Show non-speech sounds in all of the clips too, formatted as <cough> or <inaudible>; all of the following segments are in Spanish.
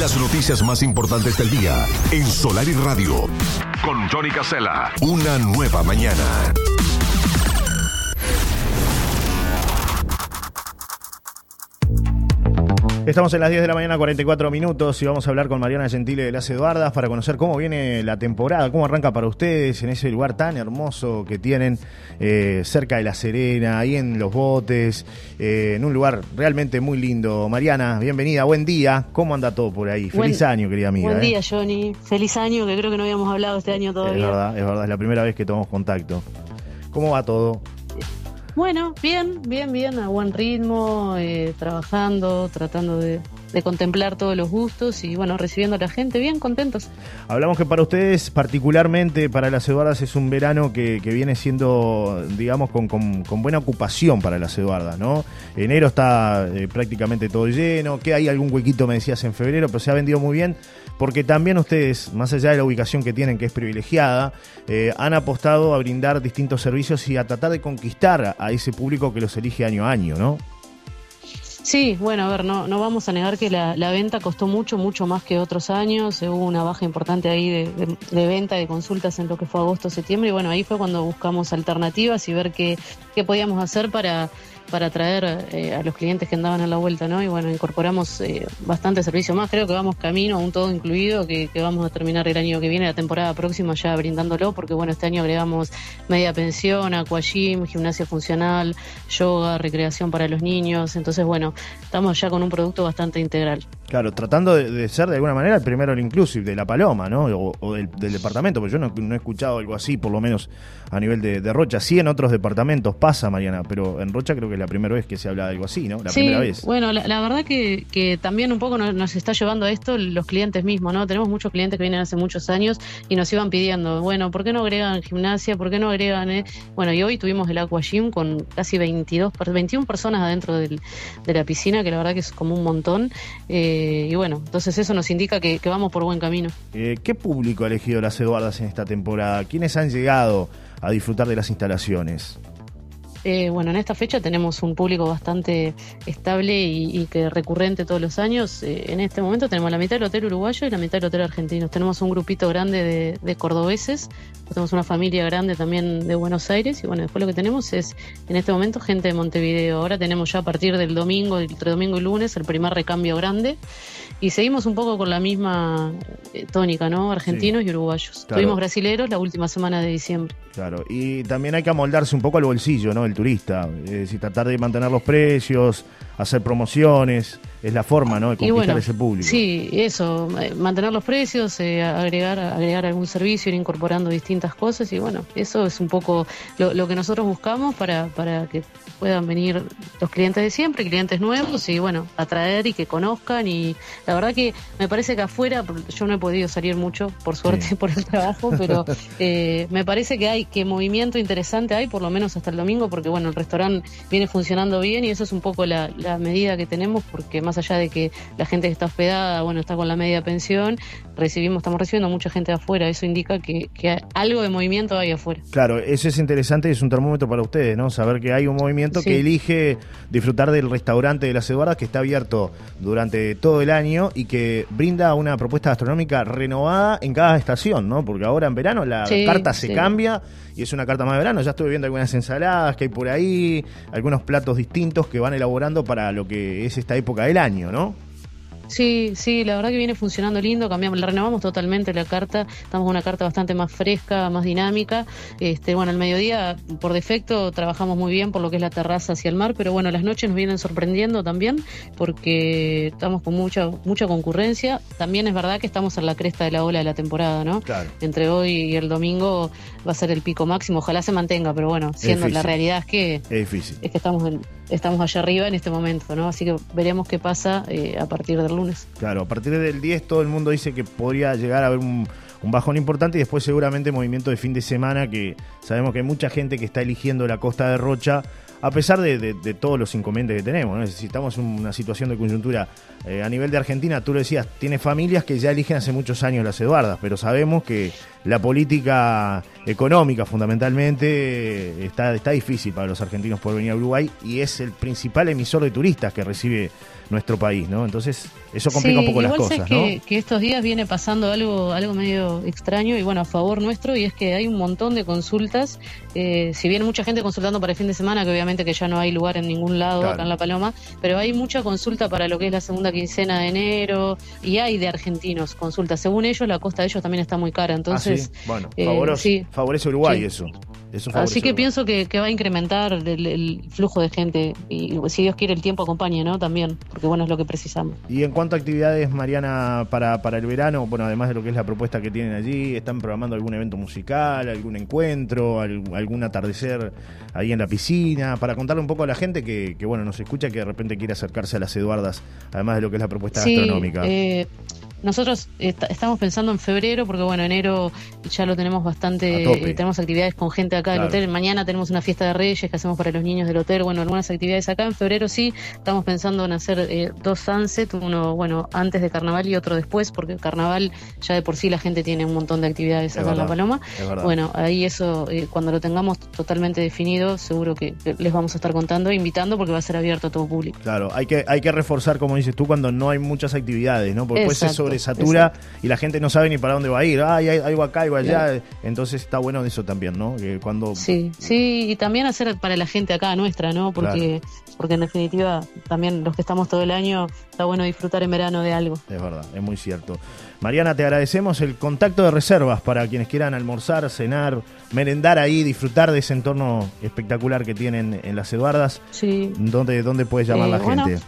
Las noticias más importantes del día en Solar y Radio. Con Johnny Casella. Una nueva mañana. Estamos en las 10 de la mañana, 44 minutos, y vamos a hablar con Mariana Gentile de las Eduardas para conocer cómo viene la temporada, cómo arranca para ustedes en ese lugar tan hermoso que tienen eh, cerca de La Serena, ahí en Los Botes, eh, en un lugar realmente muy lindo. Mariana, bienvenida, buen día. ¿Cómo anda todo por ahí? Feliz año, querida amiga. Buen ¿eh? día, Johnny. Feliz año, que creo que no habíamos hablado este año todavía. Es verdad, es verdad, es la primera vez que tomamos contacto. ¿Cómo va todo? Bueno, bien, bien, bien, a buen ritmo, eh, trabajando, tratando de, contemplar todos los gustos y bueno, recibiendo a la gente, bien, contentos. Hablamos que para ustedes, particularmente para las Eduardas, es un verano que, viene siendo, digamos, con, buena ocupación para las Eduardas, ¿no? Enero está eh, prácticamente todo lleno, que hay algún huequito, me decías, en febrero, pero se ha vendido muy bien porque también ustedes, más allá de la ubicación que tienen, que es privilegiada, eh, han apostado a brindar distintos servicios y a tratar de conquistar a ese público que los elige año a año, ¿no? Sí, bueno, a ver, no, no vamos a negar que la, venta costó mucho, mucho más que otros años. Hubo una baja importante ahí de, de, venta, de consultas en lo que fue agosto, septiembre. Y bueno, ahí fue cuando buscamos alternativas y ver qué, qué podíamos hacer para para atraer eh, a los clientes que andaban a la vuelta, ¿no? Y bueno, incorporamos eh, bastante servicio más. Creo que vamos camino a un todo incluido, que, vamos a terminar el año que viene, la temporada próxima ya brindándolo, porque bueno, este año agregamos media pensión, aquagym, gimnasia funcional, yoga, recreación para los niños. Entonces, bueno, estamos ya con un producto bastante integral. Claro, tratando de, ser de alguna manera el primero el inclusive de la Paloma, ¿no? O, del, departamento, porque yo no, he escuchado algo así, por lo menos a nivel de, de, Rocha. Sí, en otros departamentos pasa, Mariana, pero en Rocha creo que es la primera vez que se habla de algo así, ¿no? La sí, primera vez. Bueno, la, verdad que, que, también un poco nos, está llevando a esto los clientes mismos, ¿no? Tenemos muchos clientes que vienen hace muchos años y nos iban pidiendo, bueno, ¿por qué no agregan gimnasia? ¿Por qué no agregan? Eh? Bueno, y hoy tuvimos el Aqua Gym con casi 22, 21 personas adentro del, de la piscina, que la verdad que es como un montón. Eh, y bueno, entonces entonces eso nos indica que, vamos por buen camino. Eh, ¿Qué público ha elegido las Eduardas en esta temporada? ¿Quiénes han llegado a disfrutar de las instalaciones? Eh, bueno, en esta fecha tenemos un público bastante estable y, que recurrente todos los años. Eh, en este momento tenemos la mitad del hotel uruguayo y la mitad del hotel argentino. Tenemos un grupito grande de, cordobeses, tenemos una familia grande también de Buenos Aires y bueno, después lo que tenemos es en este momento gente de Montevideo. Ahora tenemos ya a partir del domingo, entre domingo y lunes, el primer recambio grande y seguimos un poco con la misma eh, tónica, ¿no? Argentinos y uruguayos. Tuvimos brasileros la última semana de diciembre. Claro, y también hay que amoldarse un poco al bolsillo, ¿no? El turista, es decir, tratar de mantener los precios, hacer promociones, es la forma, ¿no? De conquistar ese público. Sí, eso, eh, mantener los precios, eh, agregar, agregar algún servicio, ir incorporando distintas cosas y bueno, eso es un poco lo, que nosotros buscamos para, para que puedan venir los clientes de siempre, clientes nuevos y bueno, atraer y que conozcan y la verdad que me parece que afuera, yo no he podido salir mucho, por suerte, <laughs> por el trabajo, pero <laughs> eh, me parece que hay, que movimiento interesante hay, por lo menos hasta el domingo, porque bueno, el restaurante viene funcionando bien y eso es un poco la, la medida que tenemos, porque más allá de que la gente que está hospedada, bueno, está con la media pensión, recibimos, estamos recibiendo mucha gente de afuera, eso indica que, algo de movimiento hay afuera. Claro, eso es interesante y es un termómetro para ustedes, ¿no? Saber que hay un movimiento que elige disfrutar del restaurante de las Eduardas que está abierto durante todo el año y que brinda una propuesta gastronómica renovada en cada estación, ¿no? Porque ahora en verano la carta se cambia y es una carta más de verano. Ya estuve viendo algunas ensaladas que hay por ahí, algunos platos distintos que van elaborando para lo que es esta época del año, ¿no? Sí, sí, la verdad que viene funcionando lindo, cambiamos, la renovamos totalmente la carta, estamos con una carta bastante más fresca, más dinámica. Este, bueno, al mediodía, por defecto, trabajamos muy bien por lo que es la terraza hacia el mar, pero bueno, las noches nos vienen sorprendiendo también, porque estamos con mucha, mucha concurrencia. También es verdad que estamos en la cresta de la ola de la temporada, ¿no? Claro. Entre hoy y el domingo va a ser el pico máximo, ojalá se mantenga, pero bueno, siendo la realidad es que es difícil. Es que estamos en, estamos allá arriba en este momento, ¿no? Así que veremos qué pasa eh, a partir del lunes. Claro, a partir del 10 todo el mundo dice que podría llegar a haber un, un bajón importante y después seguramente movimiento de fin de semana que sabemos que hay mucha gente que está eligiendo la costa de Rocha a pesar de, todos los inconvenientes que tenemos. ¿no? Necesitamos una situación de coyuntura eh, a nivel de Argentina. Tú lo decías, tiene familias que ya eligen hace muchos años las Eduardas, pero sabemos que la política económica fundamentalmente está, está difícil para los argentinos por venir a Uruguay y es el principal emisor de turistas que recibe nuestro país, ¿no? Entonces, eso complica un poco las cosas, que, que estos días viene pasando algo, algo medio extraño y bueno, a favor nuestro, y es que hay un montón de consultas. Eh, si bien mucha gente consultando para el fin de semana, que obviamente que ya no hay lugar en ningún lado acá en La Paloma, pero hay mucha consulta para lo que es la segunda quincena de enero y hay de argentinos consultas. Según ellos, la costa de ellos también está muy cara. Entonces, ah, bueno, eh, favorece Uruguay eso. Así que pienso que, va a incrementar el, flujo de gente y si Dios quiere el tiempo acompañe, ¿no? También, porque bueno, es lo que precisamos. Y en cuanto a actividades, Mariana, para, para el verano, bueno, además de lo que es la propuesta que tienen allí, ¿están programando algún evento musical, algún encuentro, algún atardecer ahí en la piscina? Para contarle un poco a la gente que, que, bueno, nos escucha que de repente quiere acercarse a las Eduardas, además de lo que es la propuesta gastronómica. Eh, nosotros estamos pensando en febrero, porque bueno, enero ya lo tenemos bastante, tenemos actividades con gente acá del hotel. Mañana tenemos una fiesta de reyes que hacemos para los niños del hotel, bueno, algunas actividades acá. En febrero sí, estamos pensando en hacer eh, dos sunset, uno, bueno, antes de carnaval y otro después, porque carnaval ya de por sí la gente tiene un montón de actividades acá en La Paloma. Bueno, ahí eso, eh, cuando lo tengamos totalmente definido, seguro que, les vamos a estar contando, e invitando, porque va a ser abierto a todo público. Claro, hay que, hay que reforzar, como dices tú, cuando no hay muchas actividades, ¿no? Porque después eso satura y la gente no sabe ni para dónde va a ir. Ay, hay algo acá, algo allá. Entonces está bueno eso también, ¿no? Que cuando... Sí, sí, y también hacer para la gente acá nuestra, ¿no? Porque, porque en definitiva también los que estamos todo el año está bueno disfrutar en verano de algo. Es verdad, es muy cierto. Mariana, te agradecemos el contacto de reservas para quienes quieran almorzar, cenar, merendar ahí, disfrutar de ese entorno espectacular que tienen en las Eduardas. Sí. ¿Dónde, dónde puedes llamar la eh, gente?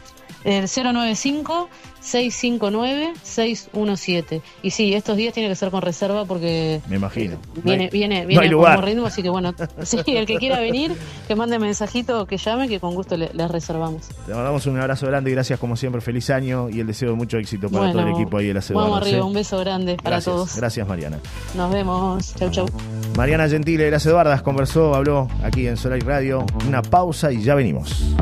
El 095 659-617. Y sí, estos días tiene que ser con reserva porque. Me imagino. Viene, viene, viene como ritmo, así que bueno, <laughs> sí, el que quiera venir, que mande mensajito, que llame, que con gusto le, reservamos. Te mandamos un abrazo grande y gracias como siempre. Feliz año y el deseo de mucho éxito para todo el equipo ahí de la Vamos arriba, ¿eh? un beso grande para todos. Gracias, Mariana. Nos vemos. Chau, chau. Mariana Gentile de las Eduardas conversó, habló aquí en Solar Radio. Una pausa y ya venimos.